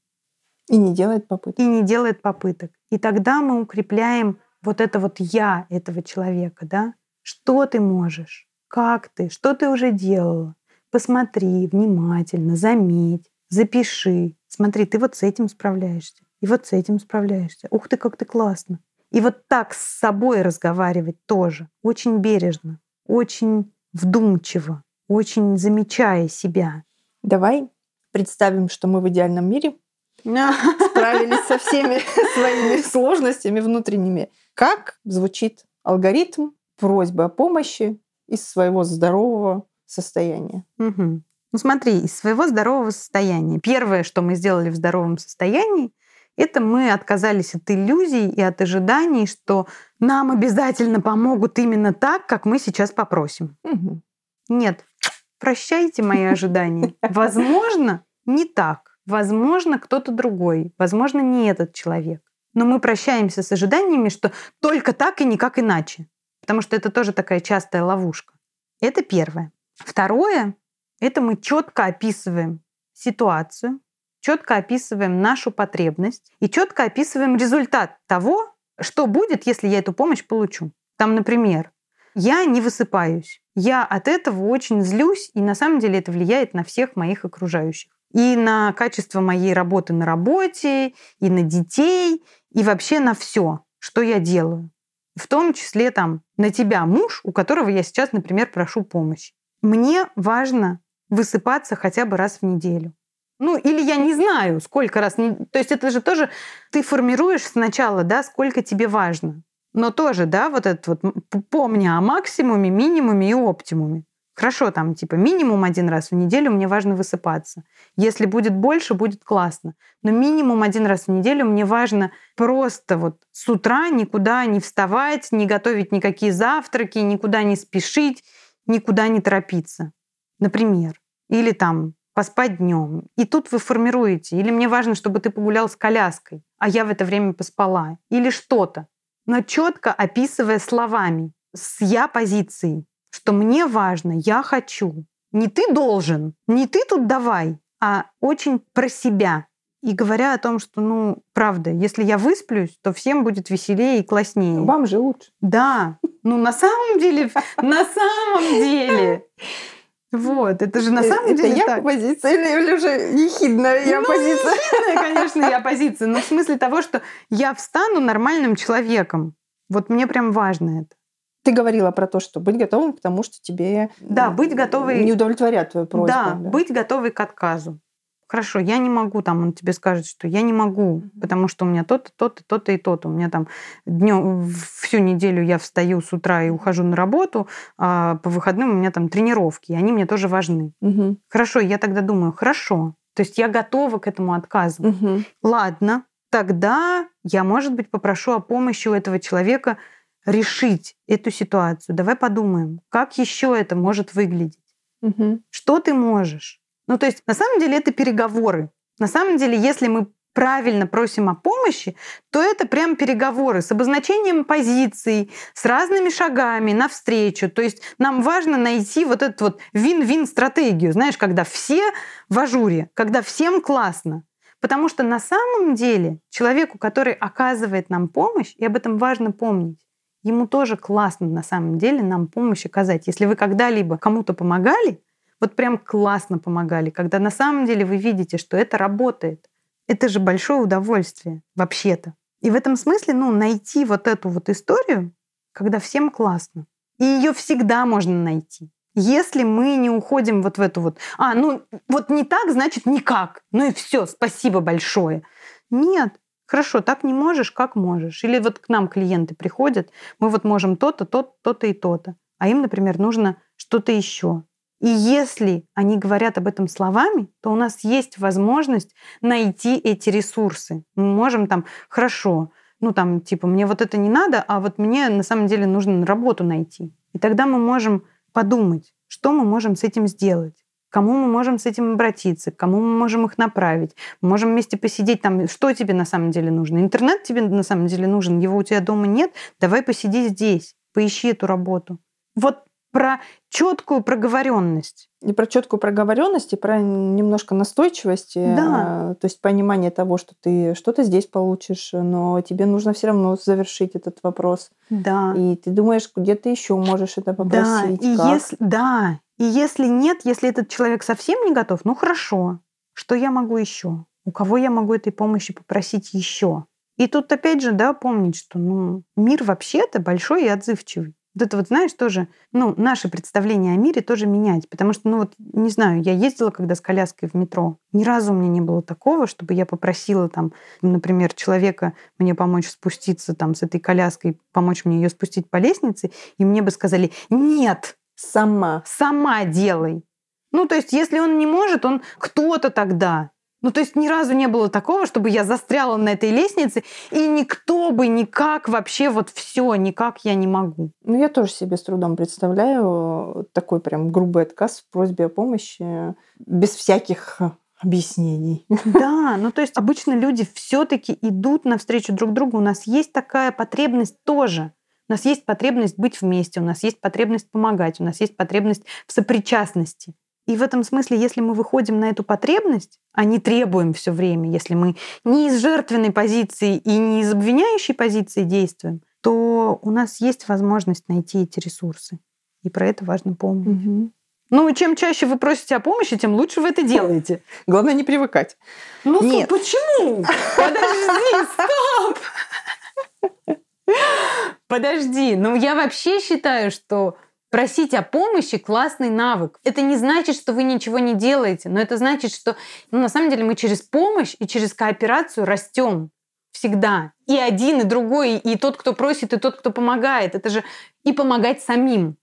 И не делает попыток.
И не делает попыток. И тогда мы укрепляем вот это вот я этого человека, да? Что ты можешь? Как ты? Что ты уже делала? Посмотри внимательно, заметь, запиши. Смотри, ты вот с этим справляешься. И вот с этим справляешься. Ух ты, как ты классно. И вот так с собой разговаривать тоже. Очень бережно, очень вдумчиво, очень замечая себя.
Давай представим, что мы в идеальном мире, справились со всеми своими сложностями внутренними. Как звучит алгоритм просьбы о помощи из своего здорового состояния?
Угу. Ну смотри, из своего здорового состояния. Первое, что мы сделали в здоровом состоянии, это мы отказались от иллюзий и от ожиданий, что нам обязательно помогут именно так, как мы сейчас попросим.
Угу.
Нет, прощайте мои ожидания. Возможно, не так. Возможно, кто-то другой, возможно, не этот человек. Но мы прощаемся с ожиданиями, что только так и никак иначе. Потому что это тоже такая частая ловушка. Это первое. Второе — это мы четко описываем ситуацию, четко описываем нашу потребность и четко описываем результат того, что будет, если я эту помощь получу. Там, например, я не высыпаюсь. Я от этого очень злюсь, и на самом деле это влияет на всех моих окружающих и на качество моей работы на работе, и на детей, и вообще на все, что я делаю. В том числе там на тебя, муж, у которого я сейчас, например, прошу помощи. Мне важно высыпаться хотя бы раз в неделю. Ну, или я не знаю, сколько раз. То есть это же тоже ты формируешь сначала, да, сколько тебе важно. Но тоже, да, вот этот вот помни о максимуме, минимуме и оптимуме. Хорошо, там типа минимум один раз в неделю мне важно высыпаться. Если будет больше, будет классно. Но минимум один раз в неделю мне важно просто вот с утра никуда не вставать, не готовить никакие завтраки, никуда не спешить, никуда не торопиться. Например. Или там поспать днем. И тут вы формируете. Или мне важно, чтобы ты погулял с коляской, а я в это время поспала. Или что-то. Но четко описывая словами, с я позицией что мне важно, я хочу. Не ты должен, не ты тут давай, а очень про себя. И говоря о том, что, ну, правда, если я высплюсь, то всем будет веселее и класснее.
Вам же лучше.
Да. Ну, на самом деле, на самом деле. Вот, это же на
Э,
самом
это
деле
я
так.
позиция или, или уже ехидная я
Ну,
позиция?
ехидная, конечно, я позиция, но в смысле того, что я встану нормальным человеком. Вот мне прям важно это.
Ты говорила про то, что быть готовым, потому что тебе
Да, быть готовой-
не удовлетворят твою просьбу.
Да, быть готовой к отказу. Хорошо, я не могу, там он тебе скажет, что я не могу, потому что у меня то-то, то-то, то-то и то-то. У меня там днем всю неделю я встаю с утра и ухожу на работу, а по выходным у меня там тренировки, и они мне тоже важны.
Мгм.
Хорошо, я тогда думаю, хорошо, то есть я готова к этому отказу.
Мгм.
Ладно, тогда я, может быть, попрошу о помощи у этого человека решить эту ситуацию. Давай подумаем, как еще это может выглядеть.
Мгм.
Что ты можешь? Ну, то есть, на самом деле, это переговоры. На самом деле, если мы правильно просим о помощи, то это прям переговоры с обозначением позиций, с разными шагами навстречу. То есть нам важно найти вот эту вот вин-вин стратегию, знаешь, когда все в ажуре, когда всем классно. Потому что на самом деле человеку, который оказывает нам помощь, и об этом важно помнить, ему тоже классно на самом деле нам помощь оказать. Если вы когда-либо кому-то помогали, вот прям классно помогали, когда на самом деле вы видите, что это работает. Это же большое удовольствие вообще-то. И в этом смысле, ну, найти вот эту вот историю, когда всем классно. И ее всегда можно найти. Если мы не уходим вот в эту вот, а, ну, вот не так, значит никак. Ну и все, спасибо большое. Нет, хорошо, так не можешь, как можешь. Или вот к нам клиенты приходят, мы вот можем то-то, то-то, то-то и то-то. А им, например, нужно что-то еще. И если они говорят об этом словами, то у нас есть возможность найти эти ресурсы. Мы можем там, хорошо, ну там типа мне вот это не надо, а вот мне на самом деле нужно работу найти. И тогда мы можем подумать, что мы можем с этим сделать. Кому мы можем с этим обратиться, к кому мы можем их направить. Мы можем вместе посидеть там, что тебе на самом деле нужно. Интернет тебе на самом деле нужен, его у тебя дома нет. Давай посиди здесь, поищи эту работу. Вот про четкую проговоренность.
И про четкую проговоренность, и про немножко настойчивость,
Да.
э, то есть понимание того, что ты что-то здесь получишь, но тебе нужно все равно завершить этот вопрос.
Да.
И ты думаешь, где ты еще можешь это
Да,
попросить.
и
как.
если, да, и если нет, если этот человек совсем не готов, ну хорошо, что я могу еще? У кого я могу этой помощи попросить еще? И тут опять же, да, помнить, что ну, мир вообще-то большой и отзывчивый. Вот это вот, знаешь, тоже, ну, наше представление о мире тоже менять. Потому что, ну вот, не знаю, я ездила когда с коляской в метро. Ни разу у меня не было такого, чтобы я попросила там, например, человека мне помочь спуститься там с этой коляской, помочь мне ее спустить по лестнице, и мне бы сказали, нет,
Сама.
сама делай. Ну, то есть, если он не может, он кто-то тогда. Ну, то есть ни разу не было такого, чтобы я застряла на этой лестнице, и никто бы никак вообще вот все, никак я не могу.
Ну, я тоже себе с трудом представляю э, такой прям грубый отказ в просьбе о помощи без всяких э, объяснений.
Да, ну то есть обычно люди все-таки идут навстречу друг другу. У нас есть такая потребность тоже. У нас есть потребность быть вместе, у нас есть потребность помогать, у нас есть потребность в сопричастности. И в этом смысле, если мы выходим на эту потребность, а не требуем все время, если мы не из жертвенной позиции и не из обвиняющей позиции действуем, то у нас есть возможность найти эти ресурсы. И про это важно помнить.
Мгм.
Ну, чем чаще вы просите о помощи, тем лучше вы это делаете.
Главное не привыкать.
Ну,
Нет.
почему? Подожди, стоп! Подожди, ну я вообще считаю, что просить о помощи классный навык. Это не значит, что вы ничего не делаете, но это значит, что ну, на самом деле мы через помощь и через кооперацию растем всегда. И один, и другой, и тот, кто просит, и тот, кто помогает. Это же и помогать самим.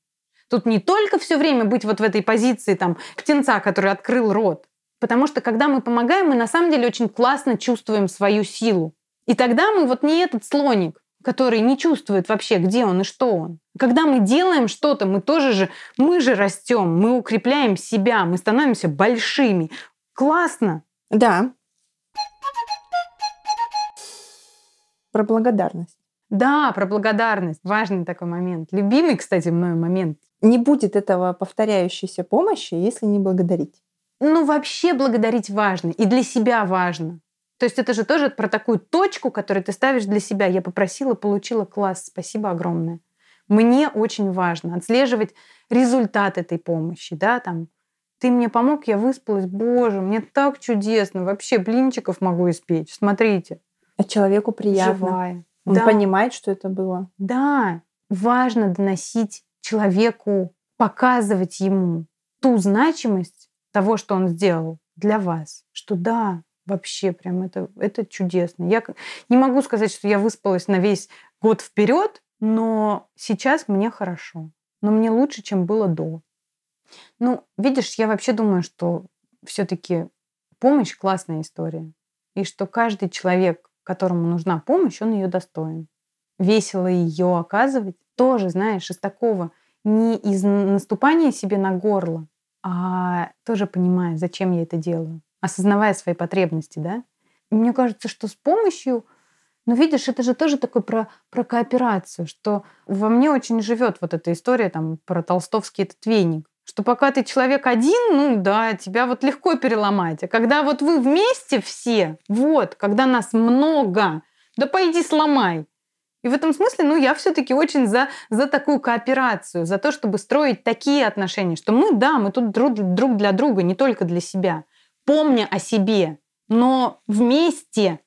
Тут не только все время быть вот в этой позиции там птенца, который открыл рот, потому что когда мы помогаем, мы на самом деле очень классно чувствуем свою силу. И тогда мы вот не этот слоник, который не чувствует вообще, где он и что он. Когда мы делаем что-то, мы тоже же, мы же растем, мы укрепляем себя, мы становимся большими. Классно.
Да. Про благодарность.
Да, про благодарность. Важный такой момент. Любимый, кстати, мной момент.
Не будет этого повторяющейся помощи, если не благодарить.
Ну, вообще благодарить важно. И для себя важно. То есть это же тоже про такую точку, которую ты ставишь для себя. Я попросила, получила класс. Спасибо огромное. Мне очень важно отслеживать результат этой помощи. Да, там, ты мне помог, я выспалась. Боже, мне так чудесно. Вообще блинчиков могу испечь. Смотрите.
А человеку приятно.
Живая.
Он
Да.
понимает, что это было.
Да, важно доносить человеку, показывать ему ту значимость того, что он сделал для вас. Что да, вообще прям это, это чудесно. Я не могу сказать, что я выспалась на весь год вперед, но сейчас мне хорошо. Но мне лучше, чем было до. Ну, видишь, я вообще думаю, что все-таки помощь классная история. И что каждый человек, которому нужна помощь, он ее достоин. Весело ее оказывать тоже, знаешь, из такого не из наступания себе на горло, а тоже понимая, зачем я это делаю, осознавая свои потребности, да. Мне кажется, что с помощью, ну видишь, это же тоже такое про, про кооперацию, что во мне очень живет вот эта история там про толстовский этот веник, что пока ты человек один, ну да, тебя вот легко переломать. А когда вот вы вместе все, вот, когда нас много, да пойди сломай. И в этом смысле, ну, я все-таки очень за, за такую кооперацию, за то, чтобы строить такие отношения, что мы, да, мы тут друг, друг для друга, не только для себя, помня о себе, но вместе.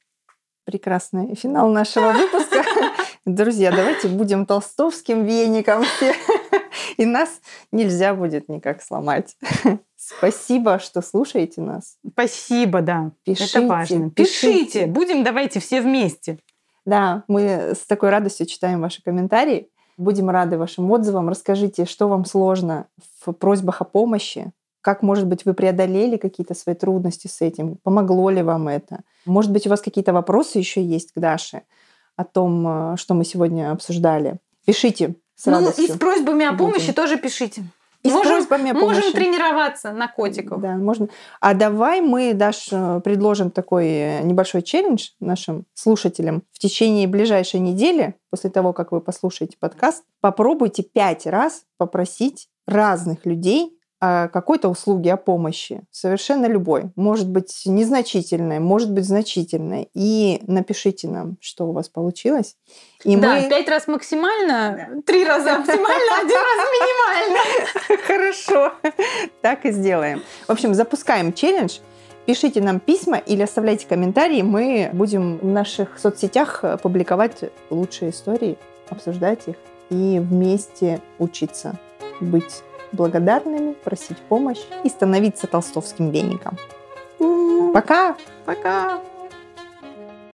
Прекрасный финал нашего выпуска. Друзья, давайте будем толстовским веником все. И нас нельзя будет никак сломать. Спасибо, что слушаете нас.
Спасибо, да.
Пишите,
Это важно.
пишите.
Пишите. Будем давайте все вместе.
Да, мы с такой радостью читаем ваши комментарии. Будем рады вашим отзывам. Расскажите, что вам сложно в просьбах о помощи. Как, может быть, вы преодолели какие-то свои трудности с этим? Помогло ли вам это? Может быть, у вас какие-то вопросы еще есть к Даше о том, э, что мы сегодня обсуждали? Пишите с
ну,
радостью.
и с просьбами о
Будем.
помощи тоже пишите.
И с
можем,
просьбами о помощи.
можем тренироваться на котиков.
Да, можно. А давай мы, Даш, э, предложим такой э, небольшой челлендж нашим слушателям. В течение ближайшей недели, после того, как вы послушаете подкаст, попробуйте пять раз попросить разных людей о какой-то услуге, о помощи, совершенно любой. Может быть, незначительной, может быть, значительной. И напишите нам, что у вас получилось. И
да,
мы...
пять раз максимально, три раза оптимально, один раз минимально.
Хорошо, так и сделаем. В общем, запускаем челлендж. Пишите нам письма или оставляйте комментарии. Мы будем в наших соцсетях э, публиковать лучшие истории, обсуждать их и вместе учиться быть благодарными, просить помощь и становиться толстовским веником. Пока!
Пока.